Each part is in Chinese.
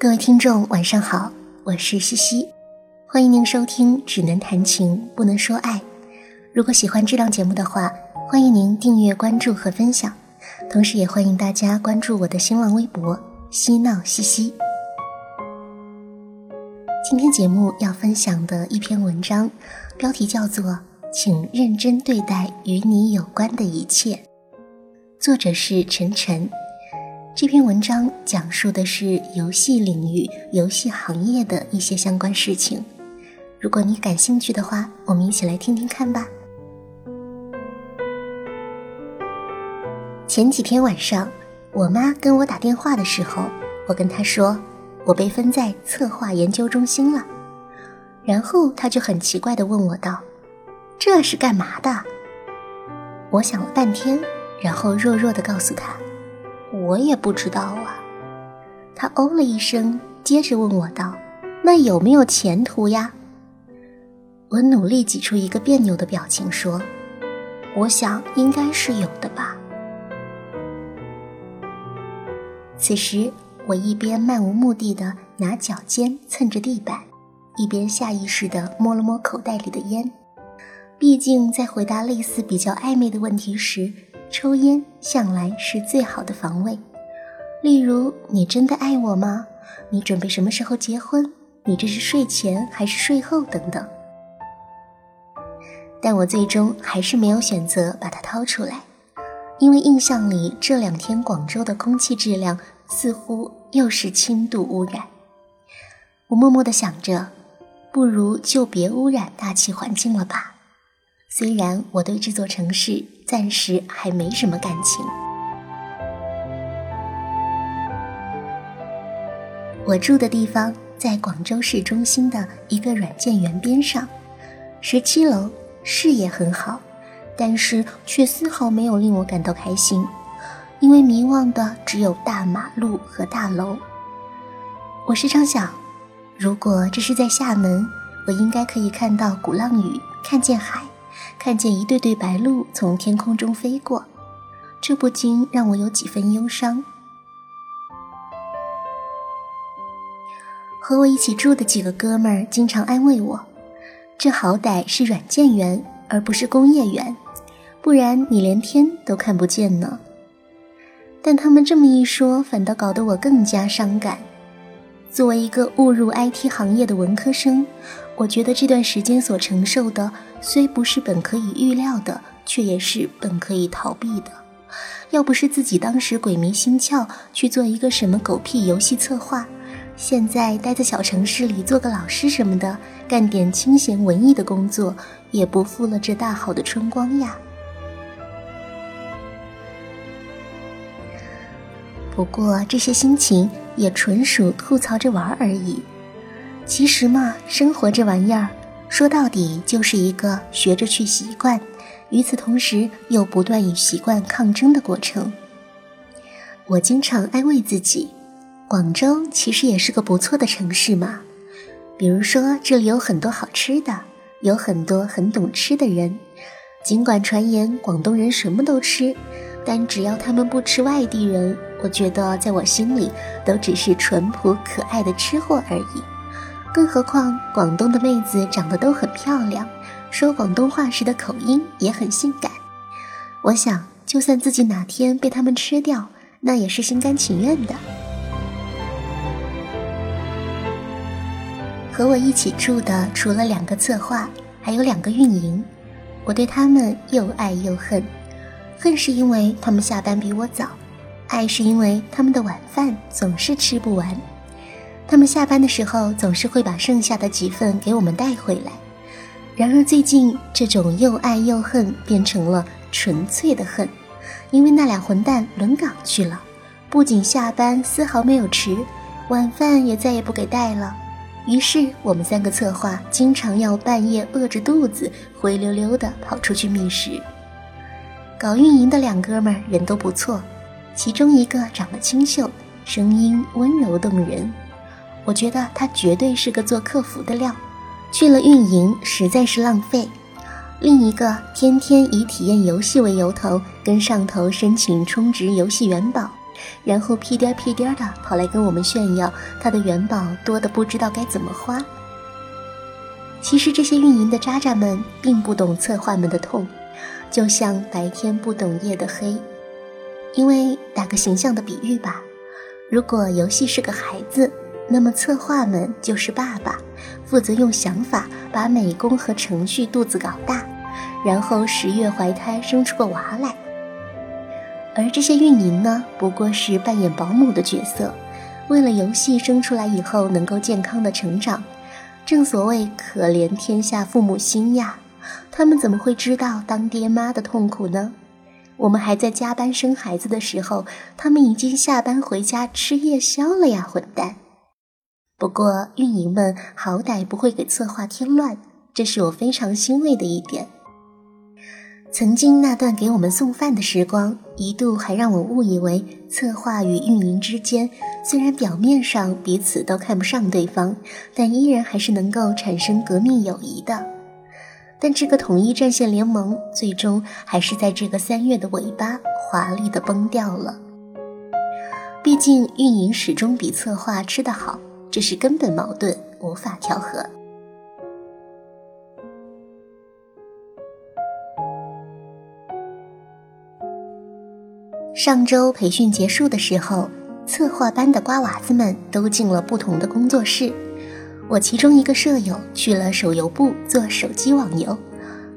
各位听众，晚上好，我是西西，欢迎您收听《只能谈情不能说爱》。如果喜欢这档节目的话，欢迎您订阅、关注和分享，同时也欢迎大家关注我的新浪微博“嬉闹西西”。今天节目要分享的一篇文章，标题叫做《请认真对待与你有关的一切》，作者是晨晨。这篇文章讲述的是游戏领域、游戏行业的一些相关事情。如果你感兴趣的话，我们一起来听听看吧。前几天晚上，我妈跟我打电话的时候，我跟她说我被分在策划研究中心了。然后她就很奇怪地问我道：“这是干嘛的？”我想了半天，然后弱弱地告诉她。我也不知道啊，他哦了一声，接着问我道：“那有没有前途呀？”我努力挤出一个别扭的表情说：“我想应该是有的吧。”此时，我一边漫无目的的拿脚尖蹭着地板，一边下意识的摸了摸口袋里的烟。毕竟，在回答类似比较暧昧的问题时。抽烟向来是最好的防卫，例如“你真的爱我吗？你准备什么时候结婚？你这是睡前还是睡后？”等等。但我最终还是没有选择把它掏出来，因为印象里这两天广州的空气质量似乎又是轻度污染。我默默地想着，不如就别污染大气环境了吧。虽然我对这座城市暂时还没什么感情，我住的地方在广州市中心的一个软件园边上，十七楼，视野很好，但是却丝毫没有令我感到开心，因为迷望的只有大马路和大楼。我时常想，如果这是在厦门，我应该可以看到鼓浪屿，看见海。看见一对对白鹭从天空中飞过，这不禁让我有几分忧伤。和我一起住的几个哥们儿经常安慰我：“这好歹是软件园，而不是工业园，不然你连天都看不见呢。”但他们这么一说，反倒搞得我更加伤感。作为一个误入 IT 行业的文科生。我觉得这段时间所承受的，虽不是本可以预料的，却也是本可以逃避的。要不是自己当时鬼迷心窍去做一个什么狗屁游戏策划，现在待在小城市里做个老师什么的，干点清闲文艺的工作，也不负了这大好的春光呀。不过这些心情也纯属吐槽着玩而已。其实嘛，生活这玩意儿，说到底就是一个学着去习惯，与此同时又不断与习惯抗争的过程。我经常安慰自己，广州其实也是个不错的城市嘛。比如说，这里有很多好吃的，有很多很懂吃的人。尽管传言广东人什么都吃，但只要他们不吃外地人，我觉得在我心里都只是淳朴可爱的吃货而已。更何况，广东的妹子长得都很漂亮，说广东话时的口音也很性感。我想，就算自己哪天被他们吃掉，那也是心甘情愿的。和我一起住的，除了两个策划，还有两个运营。我对他们又爱又恨，恨是因为他们下班比我早，爱是因为他们的晚饭总是吃不完。他们下班的时候总是会把剩下的几份给我们带回来。然而最近，这种又爱又恨变成了纯粹的恨，因为那俩混蛋轮岗去了，不仅下班丝毫没有迟，晚饭也再也不给带了。于是我们三个策划经常要半夜饿着肚子，灰溜溜的跑出去觅食。搞运营的两哥们人都不错，其中一个长得清秀，声音温柔动人。我觉得他绝对是个做客服的料，去了运营实在是浪费。另一个天天以体验游戏为由头跟上头申请充值游戏元宝，然后屁颠屁颠的跑来跟我们炫耀他的元宝多的不知道该怎么花。其实这些运营的渣渣们并不懂策划们的痛，就像白天不懂夜的黑。因为打个形象的比喻吧，如果游戏是个孩子，那么策划们就是爸爸，负责用想法把美工和程序肚子搞大，然后十月怀胎生出个娃来。而这些运营呢，不过是扮演保姆的角色，为了游戏生出来以后能够健康的成长。正所谓可怜天下父母心呀，他们怎么会知道当爹妈的痛苦呢？我们还在加班生孩子的时候，他们已经下班回家吃夜宵了呀，混蛋！不过运营们好歹不会给策划添乱，这是我非常欣慰的一点。曾经那段给我们送饭的时光，一度还让我误以为策划与运营之间虽然表面上彼此都看不上对方，但依然还是能够产生革命友谊的。但这个统一战线联盟最终还是在这个三月的尾巴华丽的崩掉了。毕竟运营始终比策划吃得好，这是根本矛盾，无法调和。上周培训结束的时候，策划班的瓜娃子们都进了不同的工作室。我其中一个舍友去了手游部做手机网游，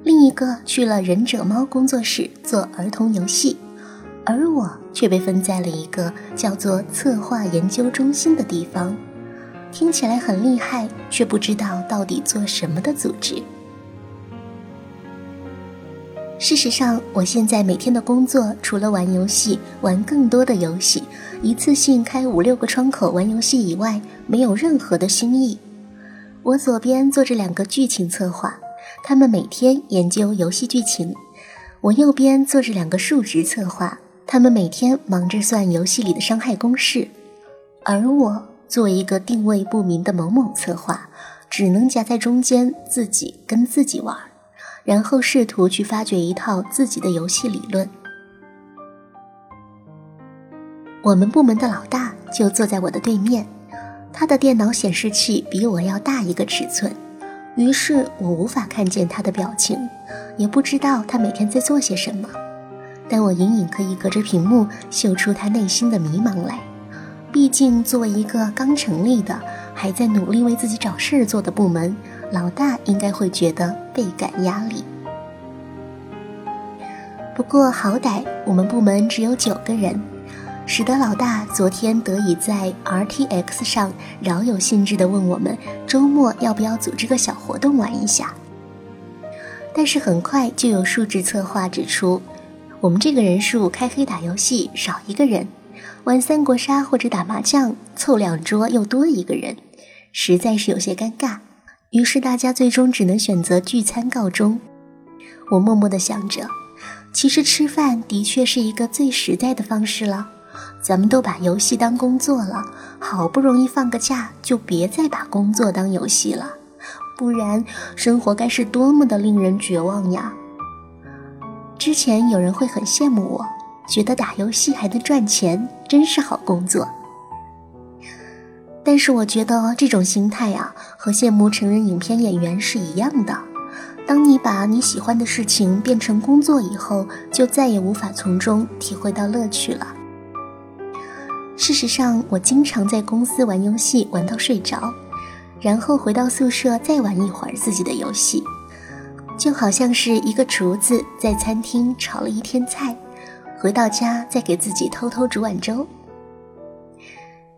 另一个去了忍者猫工作室做儿童游戏，而我却被分在了一个叫做策划研究中心的地方。听起来很厉害，却不知道到底做什么的组织。事实上，我现在每天的工作除了玩游戏、玩更多的游戏，一次性开五六个窗口玩游戏以外，没有任何的新意。我左边坐着两个剧情策划，他们每天研究游戏剧情；我右边坐着两个数值策划，他们每天忙着算游戏里的伤害公式。而我作为一个定位不明的某某策划，只能夹在中间，自己跟自己玩。然后试图去发掘一套自己的游戏理论。我们部门的老大就坐在我的对面，他的电脑显示器比我要大一个尺寸，于是我无法看见他的表情，也不知道他每天在做些什么。但我隐隐可以隔着屏幕嗅出他内心的迷茫来。毕竟作为一个刚成立的、还在努力为自己找事做的部门。老大应该会觉得倍感压力。不过好歹我们部门只有九个人，使得老大昨天得以在 RTX 上饶有兴致地问我们周末要不要组织个小活动玩一下。但是很快就有数值策划指出，我们这个人数开黑打游戏少一个人，玩三国杀或者打麻将凑两桌又多一个人，实在是有些尴尬。于是大家最终只能选择聚餐告终。我默默地想着，其实吃饭的确是一个最实在的方式了。咱们都把游戏当工作了，好不容易放个假，就别再把工作当游戏了，不然生活该是多么的令人绝望呀！之前有人会很羡慕我，觉得打游戏还能赚钱，真是好工作。但是我觉得这种心态啊，和羡慕成人影片演员是一样的。当你把你喜欢的事情变成工作以后，就再也无法从中体会到乐趣了。事实上，我经常在公司玩游戏玩到睡着，然后回到宿舍再玩一会儿自己的游戏，就好像是一个厨子在餐厅炒了一天菜，回到家再给自己偷偷煮碗粥。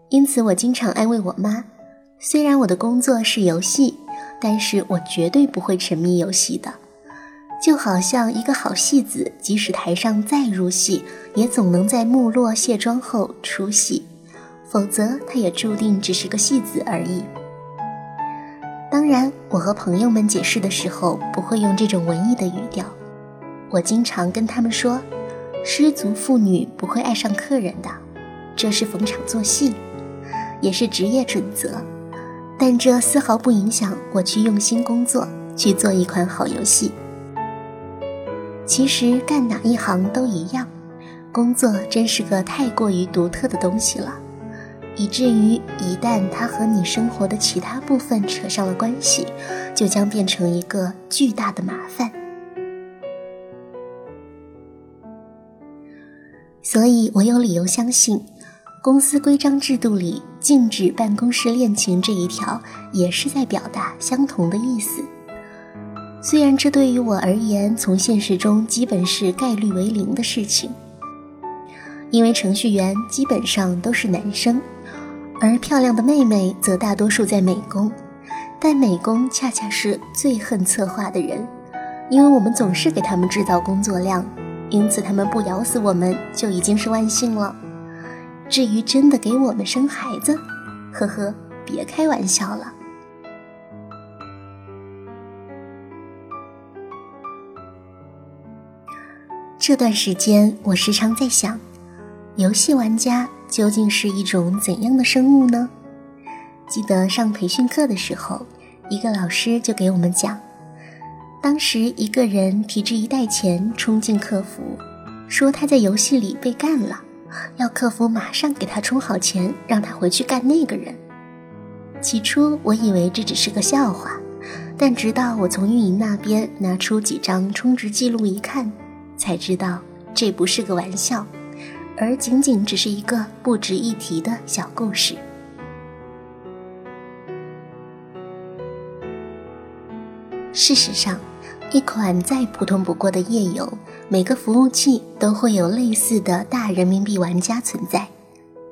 因此，我经常安慰我妈：虽然我的工作是游戏，但是我绝对不会沉迷游戏的。就好像一个好戏子，即使台上再入戏，也总能在幕落卸妆后出戏，否则他也注定只是个戏子而已。当然，我和朋友们解释的时候，不会用这种文艺的语调。我经常跟他们说：失足妇女不会爱上客人的，这是逢场作戏。也是职业准则，但这丝毫不影响我去用心工作，去做一款好游戏。其实干哪一行都一样，工作真是个太过于独特的东西了，以至于一旦它和你生活的其他部分扯上了关系，就将变成一个巨大的麻烦。所以我有理由相信，公司规章制度里禁止办公室恋情这一条，也是在表达相同的意思。虽然这对于我而言，从现实中基本是概率为零的事情，因为程序员基本上都是男生，而漂亮的妹妹则大多数在美工，但美工恰恰是最恨策划的人，因为我们总是给他们制造工作量。因此，他们不咬死我们就已经是万幸了。至于真的给我们生孩子，呵呵，别开玩笑了。这段时间，我时常在想，游戏玩家究竟是一种怎样的生物呢？记得上培训课的时候，一个老师就给我们讲。当时一个人提着一袋钱冲进客服，说他在游戏里被干了，要客服马上给他充好钱，让他回去干那个人。起初我以为这只是个笑话，但直到我从运营那边拿出几张充值记录一看，才知道这不是个玩笑，而仅仅只是一个不值一提的小故事。事实上。一款再普通不过的页游，每个服务器都会有类似的大人民币玩家存在，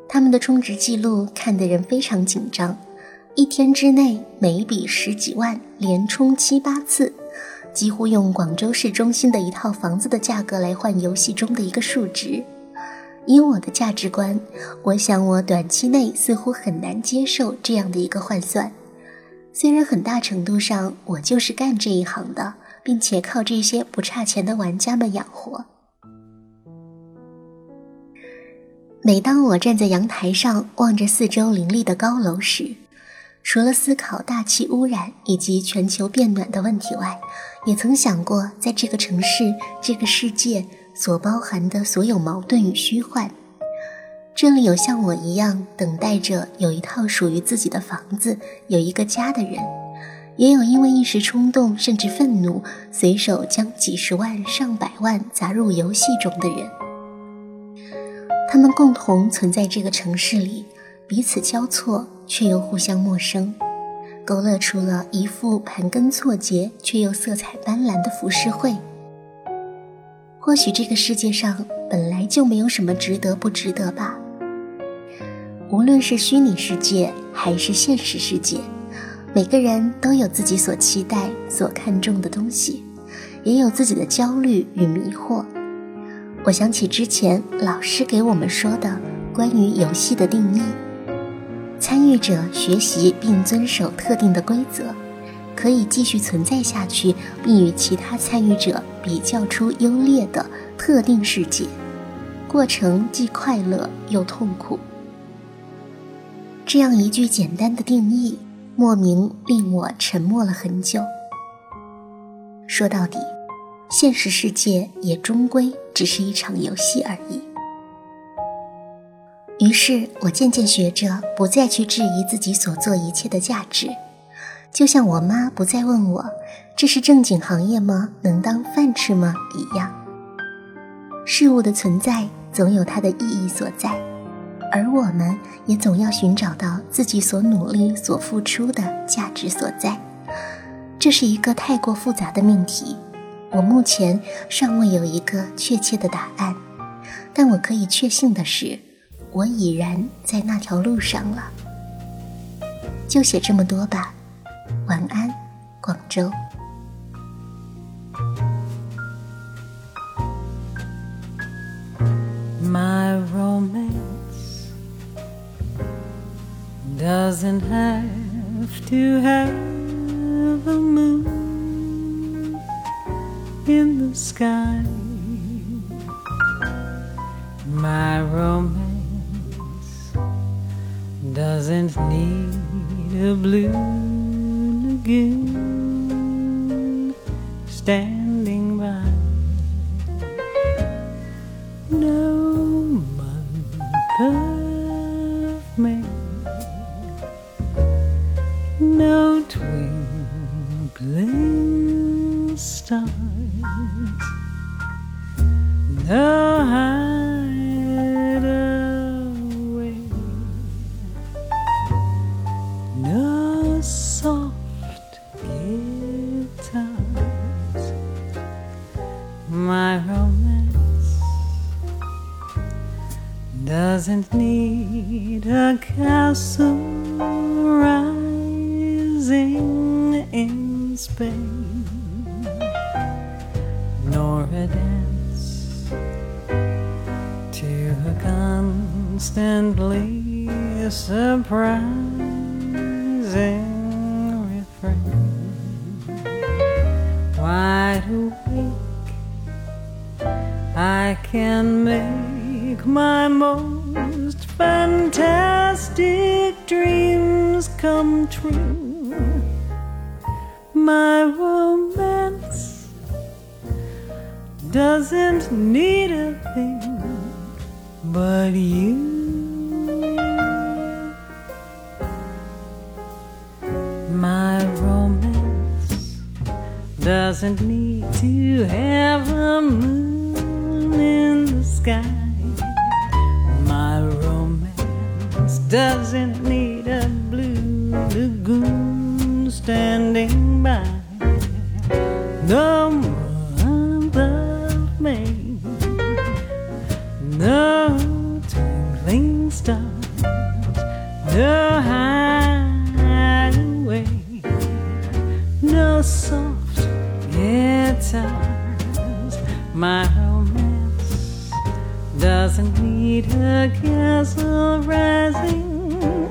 他们的充值记录看得人非常紧张，一天之内每笔十几万，连充七八次，几乎用广州市中心的一套房子的价格来换游戏中的一个数值。以我的价值观，我想我短期内似乎很难接受这样的一个换算，虽然很大程度上我就是干这一行的。并且靠这些不差钱的玩家们养活。每当我站在阳台上望着四周林立的高楼时，除了思考大气污染以及全球变暖的问题外，也曾想过在这个城市、这个世界所包含的所有矛盾与虚幻。这里有像我一样等待着有一套属于自己的房子、有一个家的人。也有因为一时冲动甚至愤怒，随手将几十万上百万砸入游戏中的人。他们共同存在这个城市里，彼此交错却又互相陌生，勾勒出了一幅盘根错节却又色彩斑斓的浮世绘。或许这个世界上本来就没有什么值得不值得吧。无论是虚拟世界还是现实世界。每个人都有自己所期待、所看重的东西，也有自己的焦虑与迷惑。我想起之前老师给我们说的关于游戏的定义：参与者学习并遵守特定的规则，可以继续存在下去，并与其他参与者比较出优劣的特定世界，过程既快乐又痛苦。这样一句简单的定义。莫名令我沉默了很久。说到底，现实世界也终归只是一场游戏而已。于是我渐渐学着不再去质疑自己所做一切的价值，就像我妈不再问我这是正经行业吗？能当饭吃吗？一样。事物的存在总有它的意义所在。而我们也总要寻找到自己所努力、所付出的价值所在。这是一个太过复杂的命题，我目前尚未有一个确切的答案。但我可以确信的是，我已然在那条路上了。就写这么多吧，晚安，广州。My romance doesn't have to have a moon in the sky. My romance doesn't need a blue lagoon standing by. No of me. No twinkling stars, no soft guitars. My romance doesn't need a castle rising in Spain, nor a dance to a constantly surprising Wide awake, I can make my most fantastic dreams come true. My romance doesn't need a thing but you. Doesn't need to have a moon in the sky. My romance doesn't need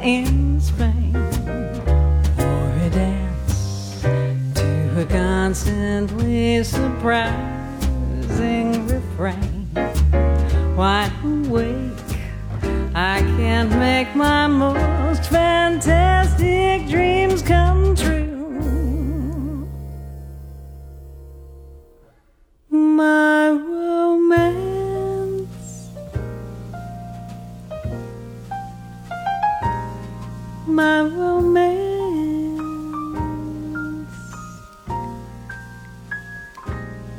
in Spain or a dance to a constantly surprising refrain. Wide awake, I can't make my most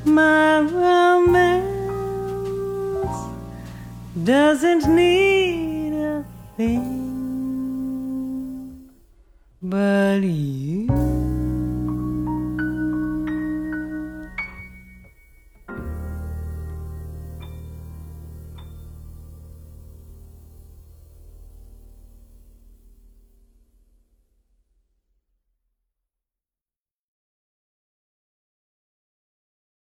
my romance doesn't need a thing